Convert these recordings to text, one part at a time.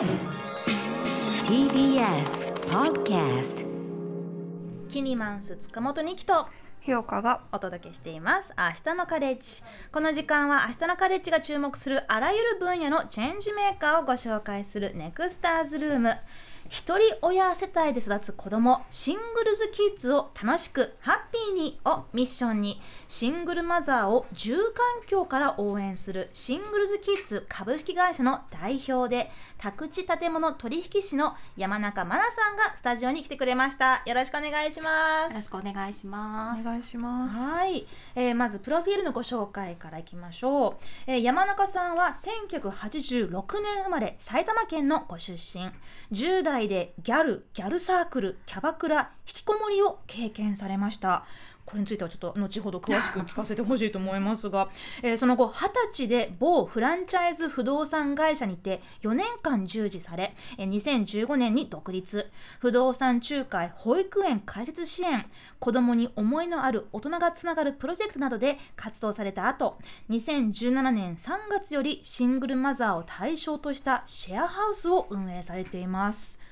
TBS Podcast キニマンス塚本二木とひよかがお届けしています。明日のカレッジ。この時間は明日のカレッジが注目するあらゆる分野のチェンジメーカーをご紹介するネクスターズルーム一人親世帯で育つ子供シングルズキッズを楽しくハッピーにをミッションにシングルマザーを住環境から応援するシングルズキッズ株式会社の代表で宅地建物取引士の山中真奈さんがスタジオに来てくれました。よろしくお願いします。よろしくお願いします。お願いします。はい、えーまずプロフィールのご紹介からいきましょう、えー山中さんは1986年生まれ埼玉県のご出身。10代でギャルギャルサークルキャバクラ引きこもりを経験されましたこれについてはちょっと後ほど詳しく聞かせてほしいと思いますが、えーその後20歳で某フランチャイズ不動産会社にて4年間従事され2015年に独立不動産仲介保育園開設支援子どもに思いのある大人がつながるプロジェクトなどで活動された後2017年3月よりシングルマザーを対象としたシェアハウスを運営されています。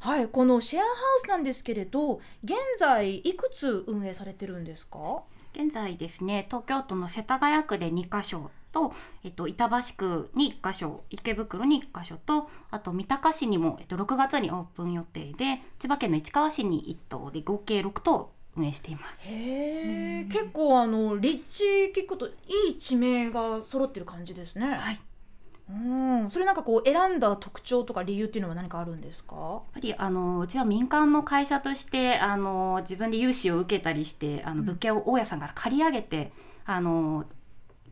はい、このシェアハウスなんですけれど現在いくつ運営されてるんですか？現在ですね、東京都の世田谷区で2カ所と、えっと、板橋区に1カ所、池袋に1カ所と、あと三鷹市にも、えっと、6月にオープン予定で、千葉県の市川市に1棟で合計6棟運営しています。へえ結構あの立地聞くといい地名が揃ってる感じですね。はい。うん、それなんかこう選んだ特徴とか理由っていうのは何かあるんですか？やっぱりあのうちは民間の会社としてあの自分で融資を受けたりしてあの物件を大家さんから借り上げてあの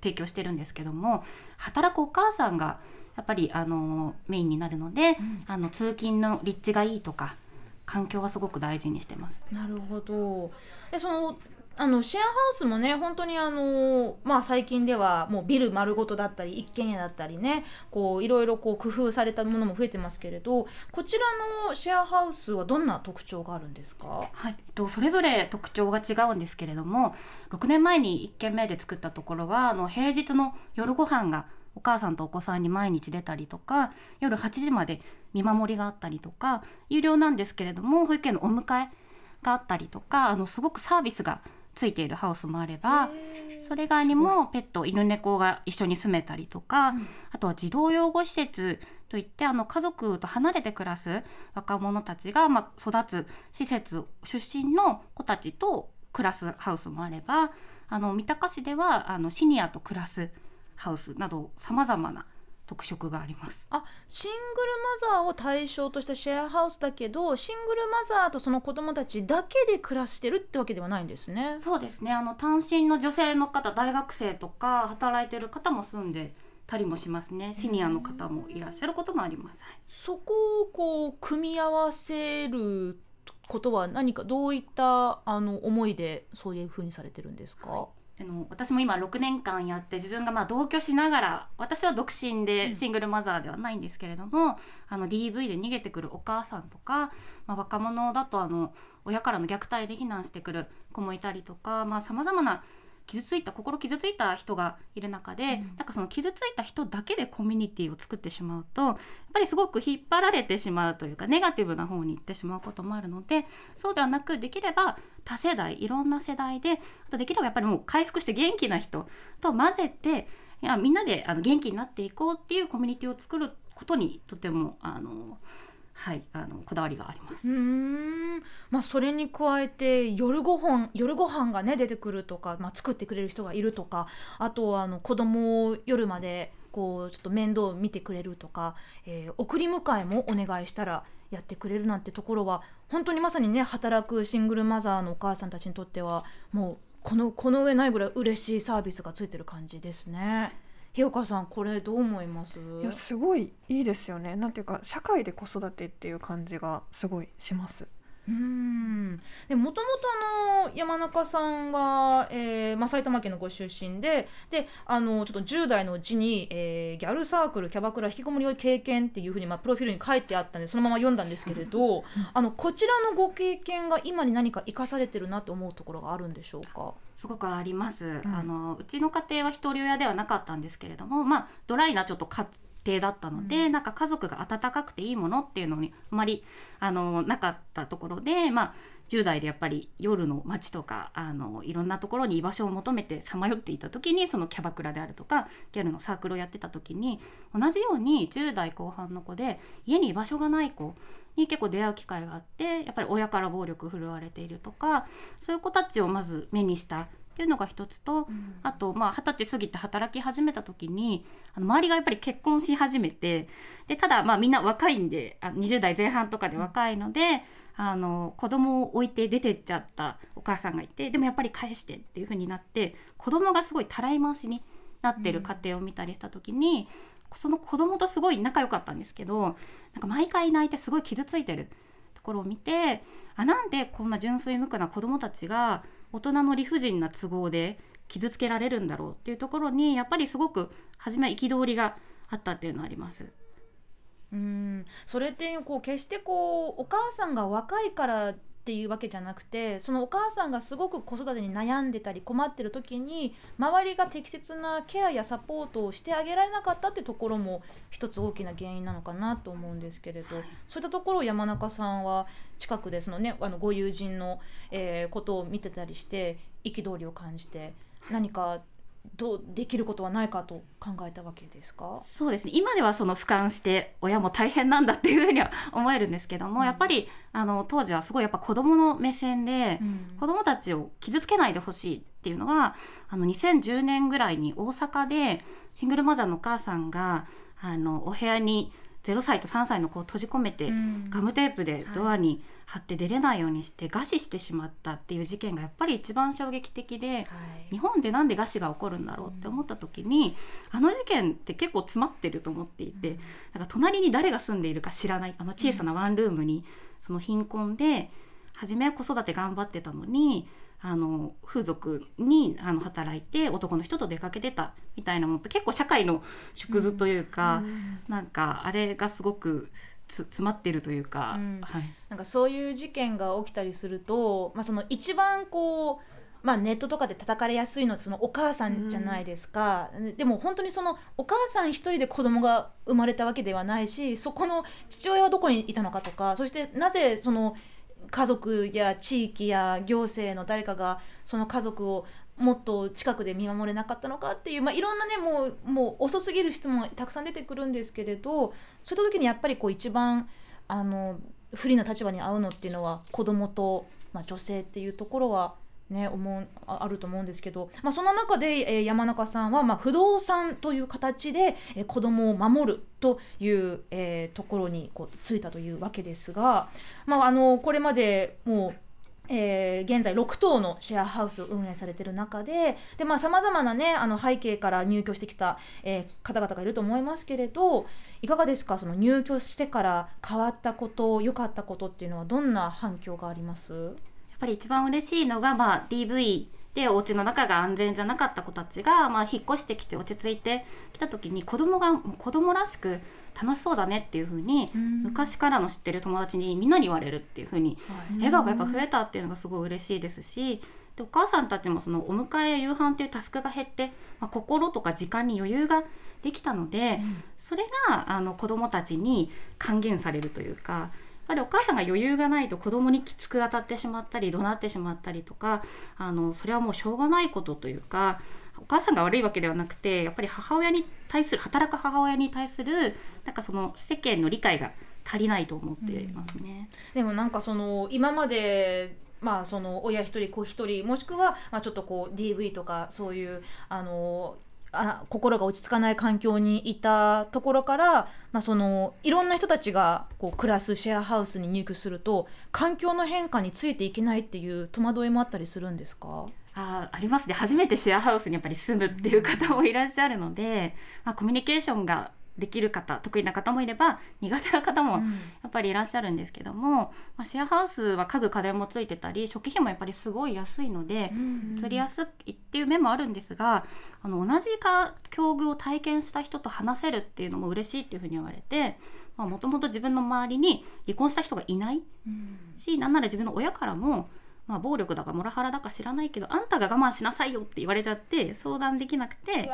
提供してるんですけども働くお母さんがやっぱりあのメインになるので、あの通勤の立地がいいとか環境はすごく大事にしてます。なるほど。でそのあのシェアハウスもね本当にあのまあ最近ではもうビル丸ごとだったり一軒家だったりねこういろいろこう工夫されたものも増えてますけれどこちらのシェアハウスはどんな特徴があるんですか？はい、えっとそれぞれ特徴が違うんですけれども6年前に1軒目で作ったところはあの平日の夜ご飯がお母さんとお子さんに毎日出たりとか夜8時まで見守りがあったりとか有料なんですけれども保育園のお迎えがあったりとかあのすごくサービスがついているハウスもあればそれ以外にもペット犬猫が一緒に住めたりとか、あとは児童養護施設といってあの家族と離れて暮らす若者たちが、まあ、育つ施設出身の子たちと暮らすハウスもあればあの三鷹市ではあのシニアと暮らすハウスなどさまざまな特色があります。あシングルマザーを対象としたシェアハウスだけどシングルマザーとその子供たちだけで暮らしてるってわけではないんですね。そうですねあの単身の女性の方大学生とか働いてる方も住んでたりもしますねシニアの方もいらっしゃることもあります。はいそこをこう組み合わせることは何かどういったあの思いでそういうふうにされてるんですか？あの私も今6年間やって自分がまあ同居しながら私は独身でシングルマザーではないんですけれども、あの DV で逃げてくるお母さんとか、まあ、若者だとあの親からの虐待で避難してくる子もいたりとかさまざ、まな傷ついた心傷ついた人がいる中で、なんかその傷ついた人だけでコミュニティを作ってしまうとやっぱりすごく引っ張られてしまうというかネガティブな方に行ってしまうこともあるのでそうではなくできれば多世代いろんな世代であとできればやっぱりもう回復して元気な人と混ぜていやみんなであの元気になっていこうっていうコミュニティを作ることにとてもあのはいあのこだわりがあります。うんまあそれに加えて夜ご飯夜ご飯がね出てくるとか、まあ、作ってくれる人がいるとかあとはあの子供を夜までこうちょっと面倒見てくれるとか、えー送り迎えもお願いしたらやってくれるなんてところは本当にまさにね働くシングルマザーのお母さんたちにとってはもうこのこの上ないぐらい嬉しいサービスがついてる感じですね。ひよかさんこれどう思います？いやすごいいいですよね。なんていうか社会で子育てっていう感じがすごいします。うん。でもともとあの山中さんが、えーまあ、埼玉県のご出身でであのちょっと10代のうちに、えーギャルサークルキャバクラ引きこもりを経験っていうふうに、まあ、プロフィールに書いてあったんでそのまま読んだんですけれどあのこちらのご経験が今に何か生かされてるなと思うところがあるんでしょうか？すごくあります、ん。あのうちの家庭は一人親ではなかったんですけれどもまあドライなちょっと家庭だったので、うん。なんか家族が温かくていいものっていうのにあまりあのなかったところで、まあ、10代でやっぱり夜の街とかあのいろんなところに居場所を求めてさまよっていた時にそのキャバクラであるとかギャルのサークルをやってた時に同じように10代後半の子で家に居場所がない子に結構出会う機会があってやっぱり親から暴力振るわれているとかそういう子たちをまず目にしたっていうのが一つと、あとまあ二十歳過ぎて働き始めた時にあの周りがやっぱり結婚し始めてでただまあみんな若いんであ20代前半とかで若いので、あの子供を置いて出てっちゃったお母さんがいてでもやっぱり返してっていう風になって子供がすごいたらい回しになってる家庭を見たりした時に、その子供とすごい仲良かったんですけどなんか毎回泣いてすごい傷ついてるところを見てあなんでこんな純粋無垢な子供たちが大人の理不尽な都合で傷つけられるんだろうっていうところにやっぱりすごく初め憤りがあったっていうのはあります。うんそれってこう決してこうお母さんが若いからっていうわけじゃなくてそのお母さんがすごく子育てに悩んでたり困ってる時に周りが適切なケアやサポートをしてあげられなかったってところも一つ大きな原因なのかなと思うんですけれど、そういったところを山中さんは近くでその、ね、あのご友人の、えーことを見てたりして憤りを感じて何かどうできることはないかと考えたわけですか？そうですね。今ではその俯瞰して親も大変なんだっていうふうには 思えるんですけども、うん。やっぱりあの当時はすごいやっぱ子どもの目線で、うん。子どもたちを傷つけないでほしいっていうのがあの2010年ぐらいに大阪でシングルマザーのお母さんがあのお部屋に0歳と3歳の子を閉じ込めて、うん。ガムテープでドアに貼って出れないようにして餓死してしまったっていう事件がやっぱり一番衝撃的で。はい。日本でなんで餓死が起こるんだろうって思った時に、あの事件って結構詰まってると思っていて、なんか隣に誰が住んでいるか知らないあの小さなワンルームにその貧困で初めは子育て頑張ってたのにあの風俗にあの働いて男の人と出かけてたみたいなものって結構社会の縮図というか、なんかあれがすごくつ詰まってるというか、うん。はい、なんかそういう事件が起きたりすると、まあ、その一番こう、まあ、ネットとかで叩かれやすいのはそのお母さんじゃないですか、でも本当にそのお母さん一人で子供が生まれたわけではないしそこの父親はどこにいたのかとかそしてなぜその家族や地域や行政の誰かがその家族をもっと近くで見守れなかったのかっていう、まあ、いろんなねもうもう遅すぎる質問たくさん出てくるんですけれどそういった時にやっぱりこう一番あの不利な立場に合うのっていうのは子供と、まあ、女性っていうところはね思うあると思うんですけど、まあ、その中で、えー山中さんは、まあ、不動産という形で、えー子供を守るという、えーところにこうついたというわけですが、まあ、あのこれまでもうえー現在6棟のシェアハウスを運営されている中でさまざ、まな、ね、あの背景から入居してきた、えー方々がいると思いますけれどいかがですか？その入居してから変わったこと良かったことっていうのはどんな反響があります？ぱり一番嬉しいのが、まあ、DV でお家の中が安全じゃなかった子たちが、まあ、引っ越してきて落ち着いてきた時に子供が子供らしく楽しそうだねっていう風に、昔からの知ってる友達にみんなに言われるっていう風に笑顔がやっぱ増えたっていうのがすごい嬉しいですしでお母さんたちもそのお迎えや夕飯っていうタスクが減って、まあ、心とか時間に余裕ができたので、それがあの子どもたちに還元されるというか。ぱりお母さんが余裕がないと子供にきつく当たってしまったり怒鳴ってしまったりとかあのそれはもうしょうがないことというかお母さんが悪いわけではなくてやっぱり母親に対する働く母親に対するなんかその世間の理解が足りないと思っていますね。でもなんかその今までまあその親一人子一人もしくはまあちょっとこう DV とかそういうあのあ心が落ち着かない環境にいたところから、まあ、そのいろんな人たちがこう暮らすシェアハウスに入居すると環境の変化についていけないっていう戸惑いもあったりするんですか？あありますね。初めてシェアハウスにやっぱり住むっていう方もいらっしゃるので、まあ、コミュニケーションができる方得意な方もいれば苦手な方もやっぱりいらっしゃるんですけども、まあ、シェアハウスは家具家電もついてたり初期費もやっぱりすごい安いので移りやすいっていう面もあるんですがあの同じか境遇を体験した人と話せるっていうのも嬉しいっていうふうに言われてもともと自分の周りに離婚した人がいないしなんなら自分の親からもまあ、暴力だかモラハラだか知らないけどあんたが我慢しなさいよって言われちゃって相談できなくて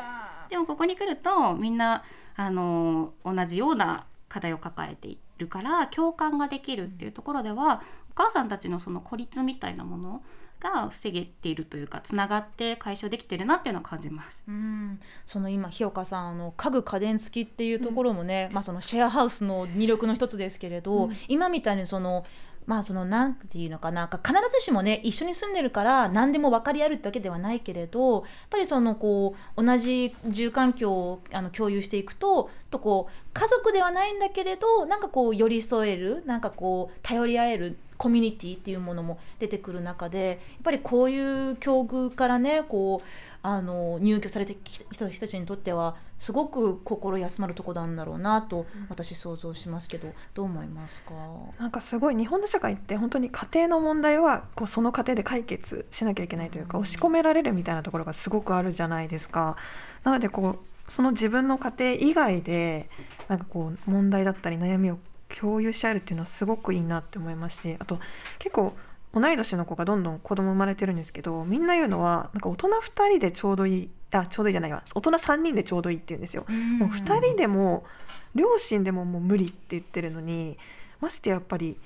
でもここに来るとみんなあの同じような課題を抱えているから共感ができるっていうところではお母さんたちのその孤立みたいなものが防げているというかつながって解消できてるなっていうのを感じます。うん、その今日岡さんあの家具家電付きっていうところもね、まあそのシェアハウスの魅力の一つですけれど、うん。今みたいにそのまあそのなんていうのかなか必ずしもね一緒に住んでるから何でも分かり合えるってわけではないけれどやっぱりそのこう同じ住環境をあの共有していくととこう家族ではないんだけれどなんかこう寄り添えるなんかこう頼り合えるコミュニティっていうものも出てくる中でやっぱりこういう境遇からねこうあの入居されてきた人たちにとってはすごく心休まるとこなんだろうなと私想像しますけどどう思いますか？なんかすごい日本の社会って本当に家庭の問題はこうその家庭で解決しなきゃいけないというか押し込められるみたいなところがすごくあるじゃないですか。なのでこうその自分の家庭以外でなんかこう問題だったり悩みを共有し合えるっていうのはすごくいいなって思いますしあと結構同い年の子がどんどん子供生まれてるんですけどみんな言うのはなんか大人2人でちょうどいいあちょうどいいじゃないわ。大人3人でちょうどいいって言うんですよ。もう2人でも両親でももう無理って言ってるのにましてやっぱり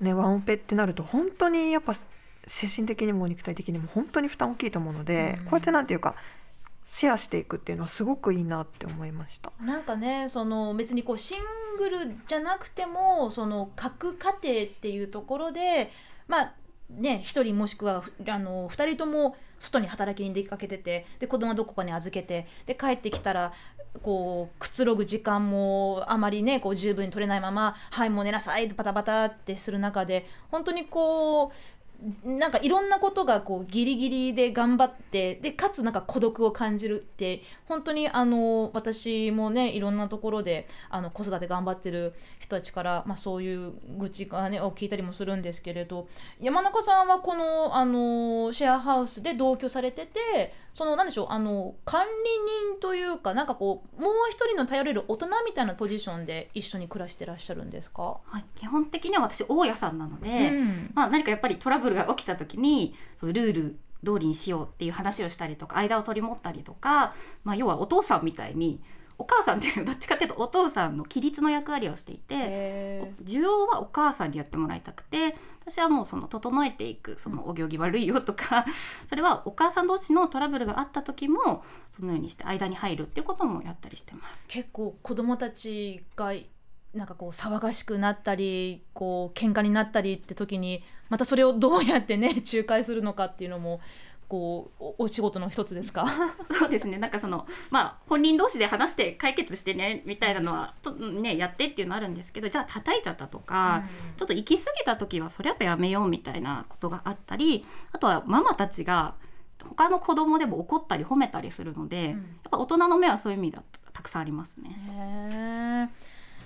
ねワンオペってなると本当にやっぱ精神的にも肉体的にも本当に負担大きいと思うので、うん。こうやってなんていうかシェアしていくっていうのはすごくいいなって思いました。なんかねその別にこうシングルじゃなくてもその各家庭っていうところでまあね1人もしくはあの2人とも外に働きに出かけててで子供はどこかに預けてで帰ってきたらこうくつろぐ時間もあまりねこう十分に取れないまま「はいもう寝なさい」バタバタってする中で本当にこうなんかいろんなことがこうギリギリで頑張ってでかつなんか孤独を感じるって本当にあの私もねいろんなところであの子育て頑張ってる人たちから、まあ、そういう愚痴が、ね、を聞いたりもするんですけれど山中さんはこのあのシェアハウスで同居されててそのなんでしょうあの管理人というかなんかこうもう一人の頼れる大人みたいなポジションで一緒に暮らしてらっしゃるんですか、はい、基本的には私大家さんなので、うん。まあ、何かやっぱりトラブルが起きた時にそのルール通りにしようっていう話をしたりとか間を取り持ったりとか、まあ、要はお父さんみたいにお母さんっていうのはどっちかっていうとお父さんの規律の役割をしていてへ需要はお母さんにやってもらいたくて私はもうその整えていくそのお行儀悪いよとか それはお母さん同士のトラブルがあった時もそのようにして間に入るっていうこともやったりしてます。結構子供たちがなんかこう騒がしくなったりこう喧嘩になったりって時にまたそれをどうやってね 仲介するのかっていうのもこうおお仕事の一つですか？そうですね。なんかそのまあ本人同士で話して解決してねみたいなのはとねやってっていうのあるんですけどじゃあ叩いちゃったとか、ちょっと行き過ぎた時はそれやっぱやめようみたいなことがあったりあとはママたちが他の子供でも怒ったり褒めたりするので、うん。やっぱ大人の目はそういう意味だとたくさんありますね。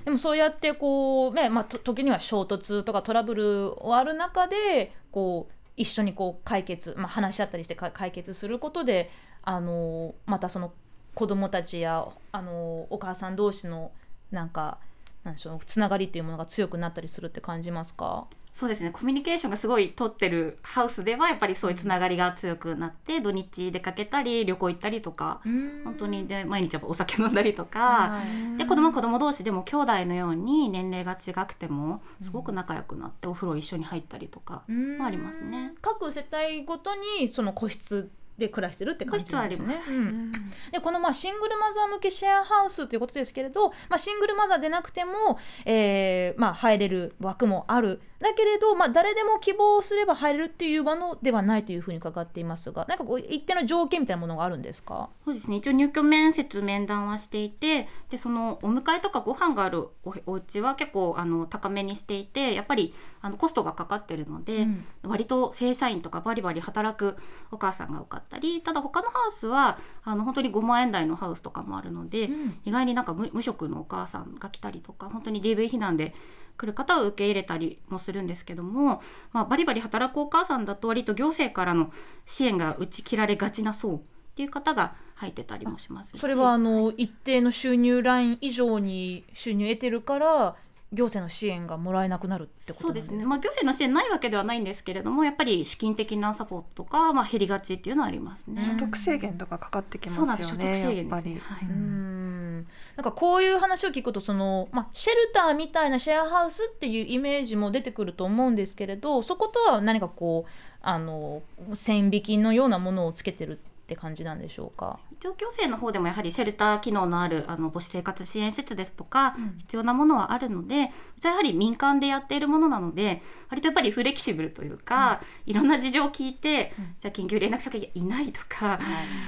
でもそうやってこうね、まあ、時には衝突とかトラブルがある中でこう一緒にこう解決、まあ、話し合ったりして解決することであのまたその子供たちやあのお母さん同士のなんかなんでしょうつながりっていうものが強くなったりするって感じますか？そうですね。コミュニケーションがすごい取ってるハウスではやっぱりそういうつながりが強くなって土日出かけたり旅行行ったりとか本当にで毎日やっぱお酒飲んだりとか、はい。で子供は子供同士でも兄弟のように年齢が違くてもすごく仲良くなってお風呂一緒に入ったりとかありますね。各世帯ごとにその個室で暮らしてるって感じなんですよね。うん。でこのまあシングルマザー向けシェアハウスということですけれど、まあ、シングルマザーでなくても、えーまあ、入れる枠もあるだけれど、まあ、誰でも希望すれば入れるっていう場のではないというふうに伺っていますがなんかこう一定の条件みたいなものがあるんですか？そうですね。一応入居面接面談はしていてでそのお迎えとかご飯があるおお家は結構あの高めにしていてやっぱりあのコストがかかってるので、うん。割と正社員とかバリバリ働くお母さんが多かったりただ他のハウスはあの本当に5万円台のハウスとかもあるので、うん。意外になんか無無職のお母さんが来たりとか本当に DV 避難で来る方を受け入れたりもするんですけども、まあ、バリバリ働くお母さんだと割と行政からの支援が打ち切られがちな層っていう方が入ってたりもしますし。それはあの一定の収入ライン以上に収入得てるから行政の支援がもらえなくなるってことですか？ですね、まあ、行政の支援ないわけではないんですけれどもやっぱり資金的なサポートとか、まあ、減りがちっていうのはありますね。うん所得制限とかかかってきそうなんです。ますよね所得制限やっぱり、はい。うーん。なんかこういう話を聞くとその、まあ、シェルターみたいなシェアハウスっていうイメージも出てくると思うんですけれどそことは何かこうあの線引きのようなものをつけてるって感じなんでしょうか？一応行政の方でもやはりシェルター機能のあるあの母子生活支援施設ですとか、うん必要なものはあるのでうちはやはり民間でやっているものなので割とやっぱりフレキシブルというか、いろんな事情を聞いて、うん。じゃあ緊急連絡先がいないとか、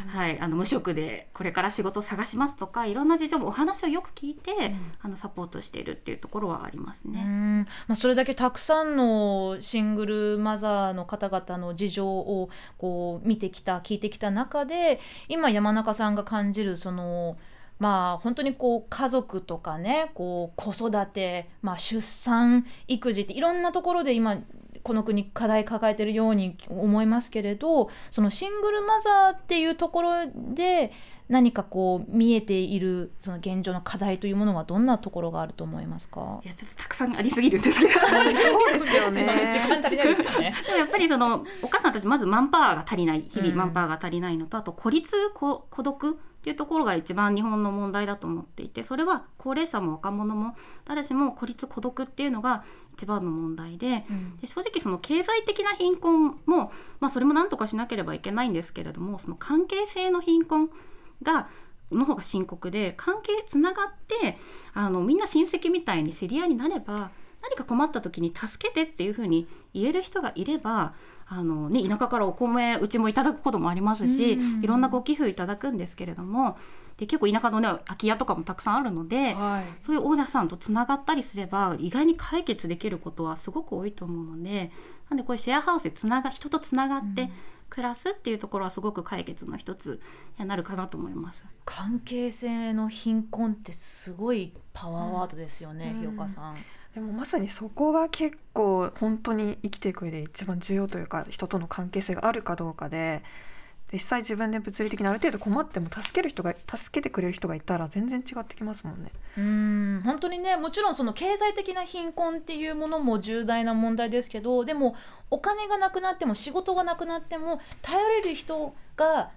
はい、あの無職でこれから仕事を探しますとかいろんな事情もお話をよく聞いて、あのサポートしているっていうところはありますうね。ん。まあ、それだけたくさんのシングルマザーの方々の事情をこう見てきた聞いてきた中で今山中さんが感じるそのまあ本当にこう家族とかねこう子育て、まあ、出産育児っていろんなところで今この国課題抱えてるように思いますけれどそのシングルマザーっていうところで何かこう見えているその現状の課題というものはどんなところがあると思いますか？いやちょっとたくさんありすぎるんですけどそうですよね。時間足りないですよね。やっぱりそのお母さんたちまずマンパワーが足りない。日うん。々マンパワーが足りないのと、あと孤立孤孤独っていうところが一番日本の問題だと思っていてそれは高齢者も若者も誰しも孤立孤独っていうのが一番の問題でで正直その経済的な貧困も、まあ、それも何とかしなければいけないんですけれどもその関係性の貧困がの方が深刻で関係つながってあのみんな親戚みたいに知り合いになれば何か困った時に助けてっていうふうに言える人がいればあの、ね、田舎からお米うちもいただくこともありますし、うんいろんなご寄付いただくんですけれどもで結構田舎のね空き家とかもたくさんあるので。はいそういうオーナーさんとつながったりすれば意外に解決できることはすごく多いと思うのでなんでこういうシェアハウスでつなが人とつながって暮らすっていうところはすごく解決の一つになるかなと思います。関係性の貧困ってすごいパワーワードですよね、うんひよかさん。でもまさにそこが結構本当に生きていく上で一番重要というか人との関係性があるかどうかで実際自分で物理的にある程度困っても助ける人が助けてくれる人がいたら全然違ってきますもんね。うん本当にねもちろんその経済的な貧困っていうものも重大な問題ですけどでもお金がなくなっても仕事がなくなっても頼れる人が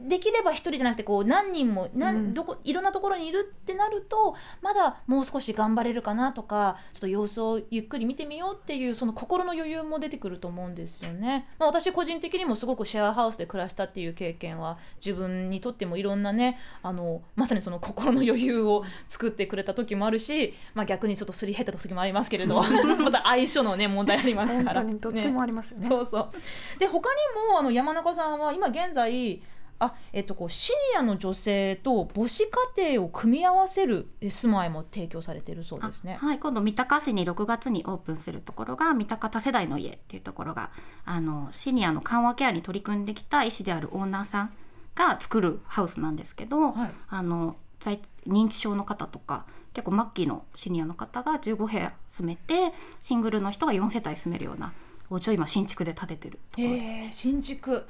できれば一人じゃなくてこう何人も何、うんどこいろんなところにいるってなるとまだもう少し頑張れるかなとかちょっと様子をゆっくり見てみようっていうその心の余裕も出てくると思うんですよね。まあ、私個人的にもすごくシェアハウスで暮らしたっていう経験は自分にとってもいろんなねあのまさにその心の余裕を作ってくれた時もあるし、まあ、逆にちょっとすり減った時もありますけれど また相性のね問題あります本から。当にどっちもありますよね。そうそうで他にもあの山中さんは今現在あえっと、こうシニアの女性と母子家庭を組み合わせるえ住まいも提供されているそうですね。あはい、今度三鷹市に6月にオープンするところが三鷹多世代の家っていうところがあのシニアの緩和ケアに取り組んできた医師であるオーナーさんが作るハウスなんですけど、はいあの在認知症の方とか結構末期のシニアの方が15部屋住めてシングルの人が4世帯住めるようなお家を今新築で建ててるところです。へえ新築はい、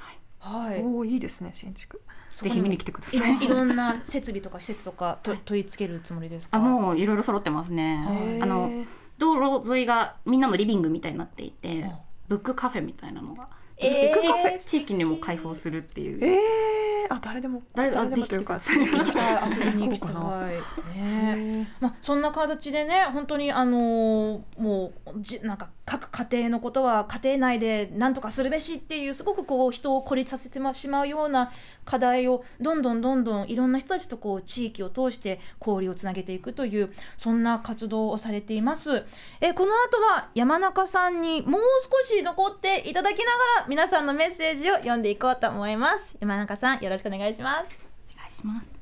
おおいいですね新築。ぜひ見に来てください。いろんな 設備とか施設とかと、はい。取り付けるつもりですか？あもういろいろ揃ってますね。あの道路沿いがみんなのリビングみたいになっていて、うんブックカフェみたいなのが、えー地域にも開放するっていう、えー、あ誰でも誰あでもというか 行きたい。遊びに行きた い。ねへまあ、そんな形でね本当にあのーもうじなんか各家庭のことは家庭内で何とかするべしっていうすごくこう人を孤立させてしまうような課題をどんどんどんどんいろんな人たちとこう地域を通して交流をつなげていくというそんな活動をされています。えこの後は山中さんにもう少し残っていただきながら皆さんのメッセージを読んでいこうと思います。山中さんよろしくお願いします。お願いします。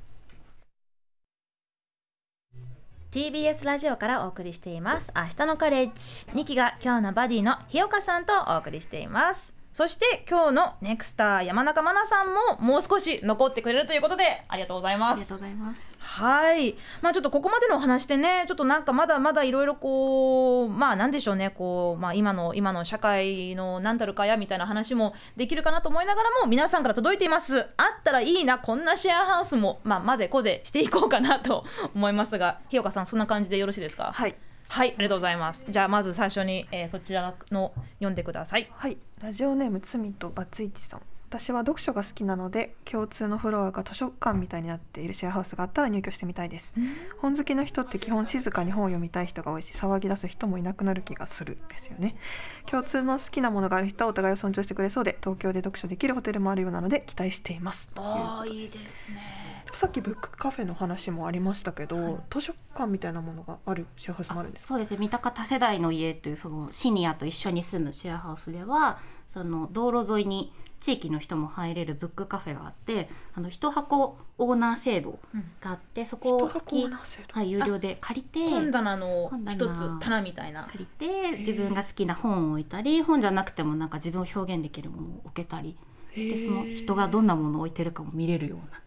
TBS ラジオからお送りしています明日のカレッジ2期が今日のバディの日岡さんとお送りしていますそして今日のネクスター山中真奈さんももう少し残ってくれるということでありがとうございまありがとすうございます。はい。まあちょっとここまでのお話でねちょっとなんかまだまだいろいろこうまあなんでしょうね。こうまあ今の今の社会の何たるかやみたいな話もできるかなと思いながらも皆さんから届いています。あったらいいなこんなシェアハウスもまあ混ぜこぜしていこうかなと思いますが日岡さんそんな感じでよろしいですか？はい。はいありがとうございます。じゃあまず最初に、えーそちらの読んでください。はい、ラジオネームつみとバツイチさん。私は読書が好きなので共通のフロアが図書館みたいになっているシェアハウスがあったら入居してみたいです、本好きの人って基本静かに本を読みたい人が多いし騒ぎ出す人もいなくなる気がするですよね。共通の好きなものがある人はお互いを尊重してくれそうで東京で読書できるホテルもあるようなので期待しています。ああいいですねさっきブックカフェの話もありましたけど、図書館みたいなものがあるシェアハウスもあるんですか？そうですね。三鷹多世代の家というそのシニアと一緒に住むシェアハウスではその道路沿いに地域の人も入れるブックカフェがあってあの一箱オーナー制度があって、そこを月はい、有料で借りて本棚の一つ棚みたいな。借りて自分が好きな本を置いたり本じゃなくてもなんか自分を表現できるものを置けたりしてその人がどんなものを置いてるかも見れるような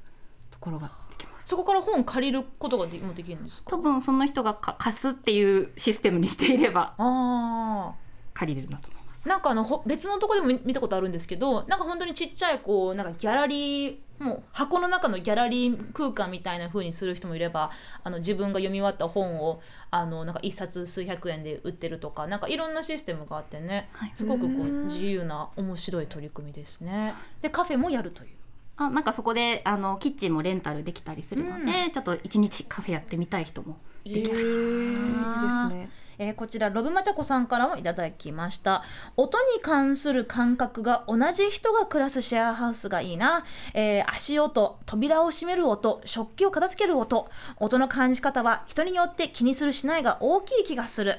ところができます。そこから本借りることがでもできるんですか？多分その人がか貸すっていうシステムにしていればああ借りれるなと思います。なんかあのほ別のとこでも見見たことあるんですけどなんか本当にちっちゃいこうなんかギャラリーもう箱の中のギャラリー空間みたいな風にする人もいればあの自分が読み終わった本をあのなんか一冊数百円で売ってるとかなんかいろんなシステムがあってねはいすごくこううん自由な面白い取り組みですね。でカフェもやるという。あなんかそこであのキッチンもレンタルできたりするので、ちょっと一日カフェやってみたい人もえー。いいですね。えーこちらロブマチャコさんからもいただきました。音に関する感覚が同じ人が暮らすシェアハウスがいいな、えー足音扉を閉める音食器を片付ける音。音の感じ方は人によって気にするしないが大きい気がする。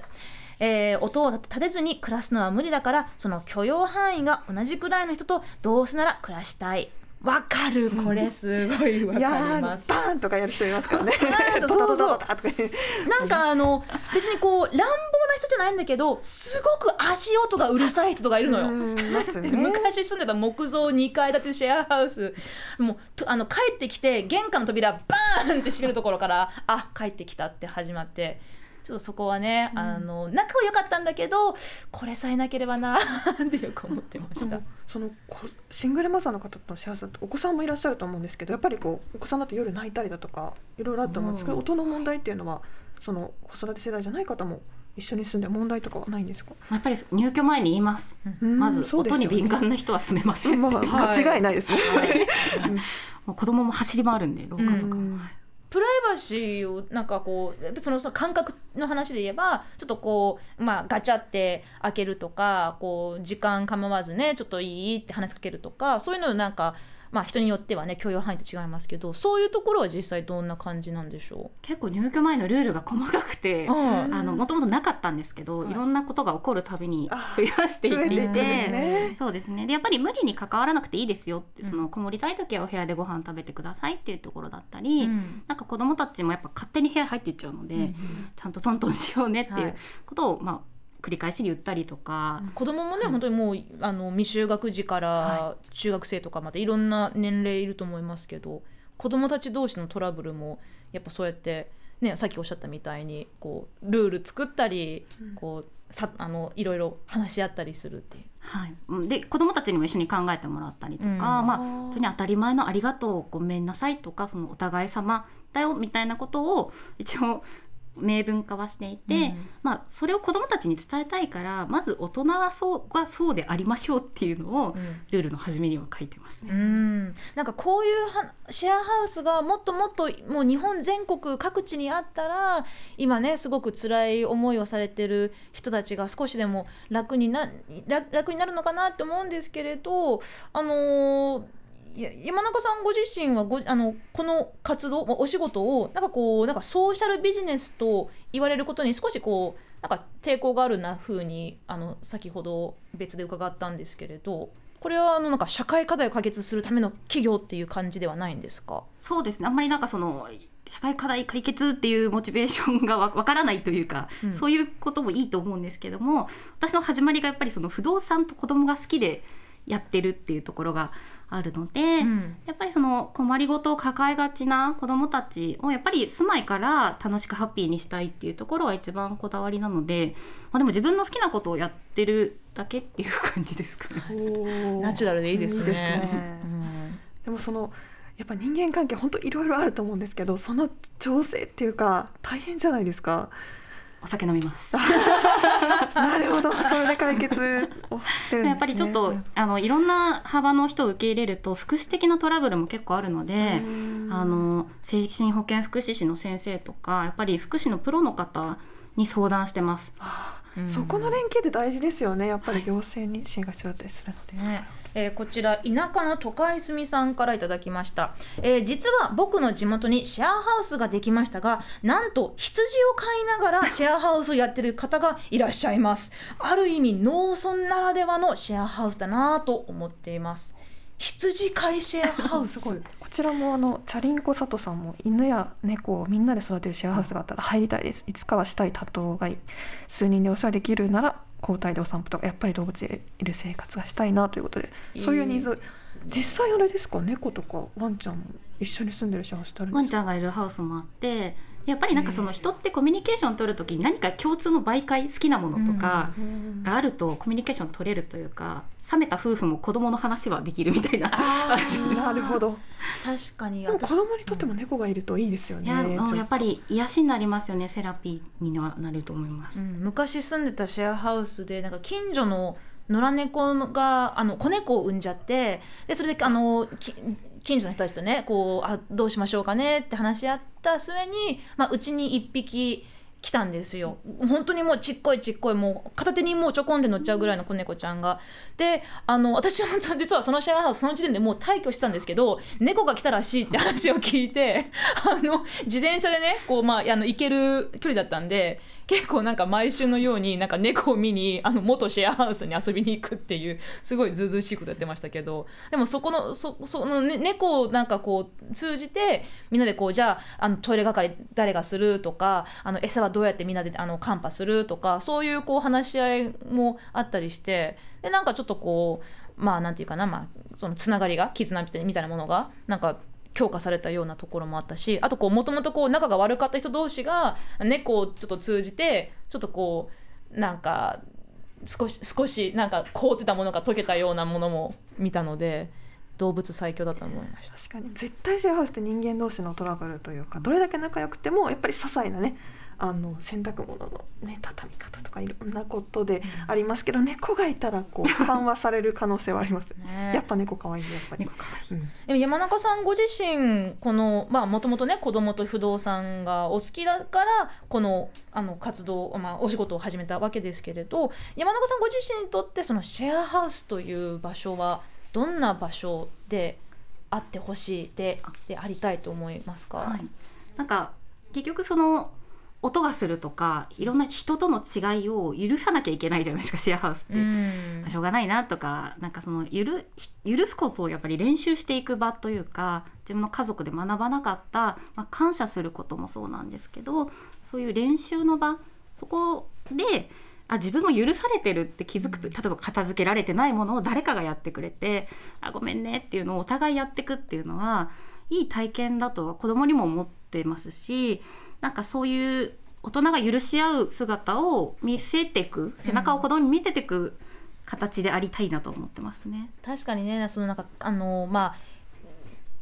えー音を立てずに暮らすのは無理だからその許容範囲が同じくらいの人とどうせなら暮らしたいわかるこれすごいわかります。バーンとかやる人いますからね。そうそうなんかあの別にこう乱暴な人じゃないんだけどすごく足音がうるさい人がいるのよ。昔住んでた木造2階建てシェアハウス。もうとあの帰ってきて玄関の扉バーンって閉めるところからあ帰ってきたって始まってちょっとそこはね、あの仲は良かったんだけどこれさえなければな ってよく思ってました。そのこシングルマザーの方とシェアハウスだとお子さんもいらっしゃると思うんですけどやっぱりこうお子さんだと夜泣いたりだとかいろいろあると思うんですけど、うん。音の問題っていうのはその子育て世代じゃない方も一緒に住んで問題とかはないんですか、やっぱり入居前に言います、うん。まず音に敏感な人は住めません。って、まあ、はい。間違いないです。ね。もう子供も走り回るんで廊下とか。も、うんプライバシーをなんかこうそのさ感覚の話で言えばちょっとこうまあガチャって開けるとかこう時間構わずねちょっといいって話しかけるとかそういうのなんかまあ人によってはね許容範囲って違いますけどそういうところは実際どんな感じなんでしょ結構入居前のルールが細かくて、もともとなかったんですけど、はい。い、ろんなことが起こるたびにあ増やしていっていてそうですね。でやっぱり無理に関わらなくていいですよって、うん。そのこもりたい時はお部屋でご飯食べてくださいっていうところだったり、うん。なんか子供たちもやっぱ勝手に部屋入っていっちゃうので、うんちゃんとトントンしようねっていはい。うことを、まあ繰り返し言ったりとか、子供もね、うん。本当にもうあの未就学児からは中学生とかまでいろんな年齢いると思いますけど子供たち同士のトラブルもやっぱそうやって、ね、さっきおっしゃったみたいにこうルール作ったり、うん。こうさあのいろいろ話し合ったりするっていう。はい、うん。で子供たちにも一緒に考えてもらったりとか、うん。まあ本当に当たり前の「ありがとう」「ごめんなさい」とかそのお互い様だよみたいなことを一応明文化はしていて、うん。まあ、それを子どもたちに伝えたいからまず大人はそうはそうでありましょうっていうのをうん。ルールの初めには書いてますね。うん。なんかこういうはシェアハウスがもっともっともう日本全国各地にあったら今ねすごく辛い思いをされてる人たちが少しでも楽にな楽楽になるのかなって思うんですけれどあのー山中さんご自身はごあのこの活動お仕事をなんかこうなんかソーシャルビジネスと言われることに少しこうなんか抵抗があるな風にあの先ほど別で伺ったんですけれどこれはあのなんか社会課題を解決するための企業っていう感じではないんですか？そうですね。あんまりなんかその社会課題解決っていうモチベーションがわ わからないというか、うん。そういうこともいいと思うんですけども私の始まりがやっぱりその不動産と子供が好きでやってるっていうところがあるので、うんやっぱりその困りごとを抱えがちな子どもたちをやっぱり住まいから楽しくハッピーにしたいっていうところが一番こだわりなので、まあ、でも自分の好きなことをやってるだけっていう感じですかね。ナチュラルでいいですね。いいですねうんでもそのやっぱ人間関係本当いろいろあると思うんですけどその調整っていうか大変じゃないですか。お酒飲みます。なるほど。それで解決をしてるね、やっぱりちょっと、あのいろんな幅の人を受け入れると福祉的なトラブルも結構あるのであの精神保健福祉士の先生とかやっぱり福祉のプロの方に相談してます。うんそこの連携って大事ですよね。やっぱり行政に支援が必要だったりするので、ねえーこちら田舎の都会住みさんからいただきました、えー実は僕の地元にシェアハウスができましたがなんと羊を飼いながらシェアハウスをやってる方がいらっしゃいます。ある意味農村ならではのシェアハウスだなと思っています。羊飼いシェアハウス。すごい。こちらもあのチャリンコ佐藤さんも犬や猫をみんなで育てるシェアハウスがあったら入りたいです。いつかはしたい多頭がい数人でお世話できるなら交代でお散歩とかやっぱり動物でいる生活がしたいなということで。そういうニーズ。実際あれですか？猫とかワンちゃんも一緒に住んでるシェアハウスってあるんワンですか？ちゃんがいるハウスもあってやっぱりなんかその人ってコミュニケーション取るときに何か共通の媒介好きなものとかうん。があるとコミュニケーション取れるというか冷めた夫婦も子供の話はできるみたいな。あ なるほど。確かに。でも子私供にとっても猫がいるといいですよねうちょっと。やっぱり癒しになりますよねセラピーにはなると思います。う。ん、昔住んでたシェアハウスでなんか近所の野良猫があの子猫を産んじゃってでそれであの近所の人たちとねこうあどうしましょうかねって話し合った末に、まあ、うちに1匹来たんですよ。本当にもうちっこいちっこいもう片手にもうちょこんで乗っちゃうぐらいの子猫ちゃんが。であの私は実はそのシェアハウスその時点でもう退去してたんですけど猫が来たらしいって話を聞いてあの自転車でねこう、まあ、あの行ける距離だったんで結構なんか毎週のようになんか猫を見にあの元シェアハウスに遊びに行くっていうすごいずうずうしいことやってましたけどでもそこのそその、ね、猫をなんかこう通じてみんなでこうじゃああのトイレ係誰がするとかあの餌はどうやってみんなであのカンパするとかそういうこう話し合いもあったりしてでなんかちょっとこうまあなんていうかな、まあ、そのつながりが絆みたいみたいなものがなんか強化されたようなところもあったしあとこうもともとこう仲が悪かった人同士が猫をちょっと通じてちょっとこうなんか少し少しなんか凍ってたものが溶けたようなものも見たので動物最強だと思いました。確かに絶対シェアハウスって人間同士のトラブルというかどれだけ仲良くてもやっぱり些細なねあの洗濯物のね畳み方とかいろんなことでありますけど、猫がいたらこう 緩和される可能性はありますね。やっぱ猫可愛いやっぱり。猫可愛い。うん。でも山中さんご自身このまあもともとね子供と不動産がお好きだからこのあの活動、まあ、お仕事を始めたわけですけれど山中さんご自身にとってそのシェアハウスという場所はどんな場所であってほしいででありたいと思いますか、はい、なんか結局その音がするとかいろんな人との違いを許さなきゃいけないじゃないですかシェアハウスって。うんしょうがないなとかなんかそのゆる許すことをやっぱり練習していく場というか自分の家族で学ばなかった、まあ、感謝することもそうなんですけどそういう練習の場そこであ自分も許されてるって気づくと例えば片付けられてないものを誰かがやってくれてあごめんねっていうのをお互いやっていくっていうのはいい体験だとは子供にも思ってますしなんかそういう大人が許し合う姿を見せていく背中を子供に見せていく形でありたいなと思ってますね。確かにねそのなんかあのまあ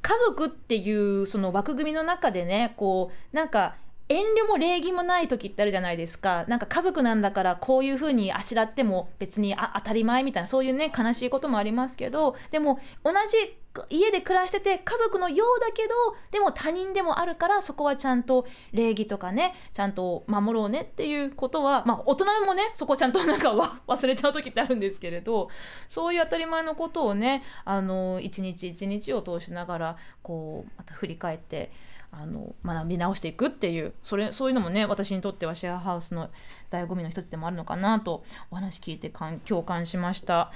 家族っていうその枠組みの中でねこうなんか遠慮も礼儀もない時ってあるじゃないですか。なんか家族なんだからこういうふうにあしらっても別にあ当たり前みたいなそういうね悲しいこともありますけどでも同じ家で暮らしてて家族のようだけどでも他人でもあるからそこはちゃんと礼儀とかねちゃんと守ろうねっていうことはまあ大人もねそこちゃんとなんか忘れちゃう時ってあるんですけれどそういう当たり前のことをねあの一日一日を通しながらこうまた振り返ってあの学び直していくっていうそれそういうのもね私にとってはシェアハウスの醍醐味の一つでもあるのかなとお話聞いてかん共感しました。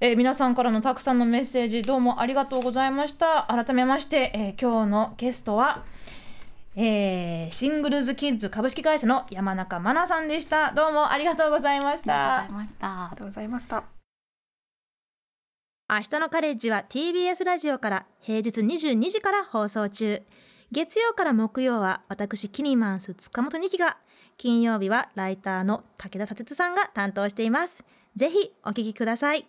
えー皆さんからのたくさんのメッセージどうもありがとうございました。改めまして、えー今日のゲストは、えーシングルズキッズ株式会社の山中真奈さんでした。どうもありがとうございましありがとうございたました。ありがとうございました。明日のカレッジは TBS ラジオから平日22時から放送中月曜から木曜は私キニマンス塚本二希が金曜日はライターの武田砂鉄さんが担当しています。ぜひお聞きください。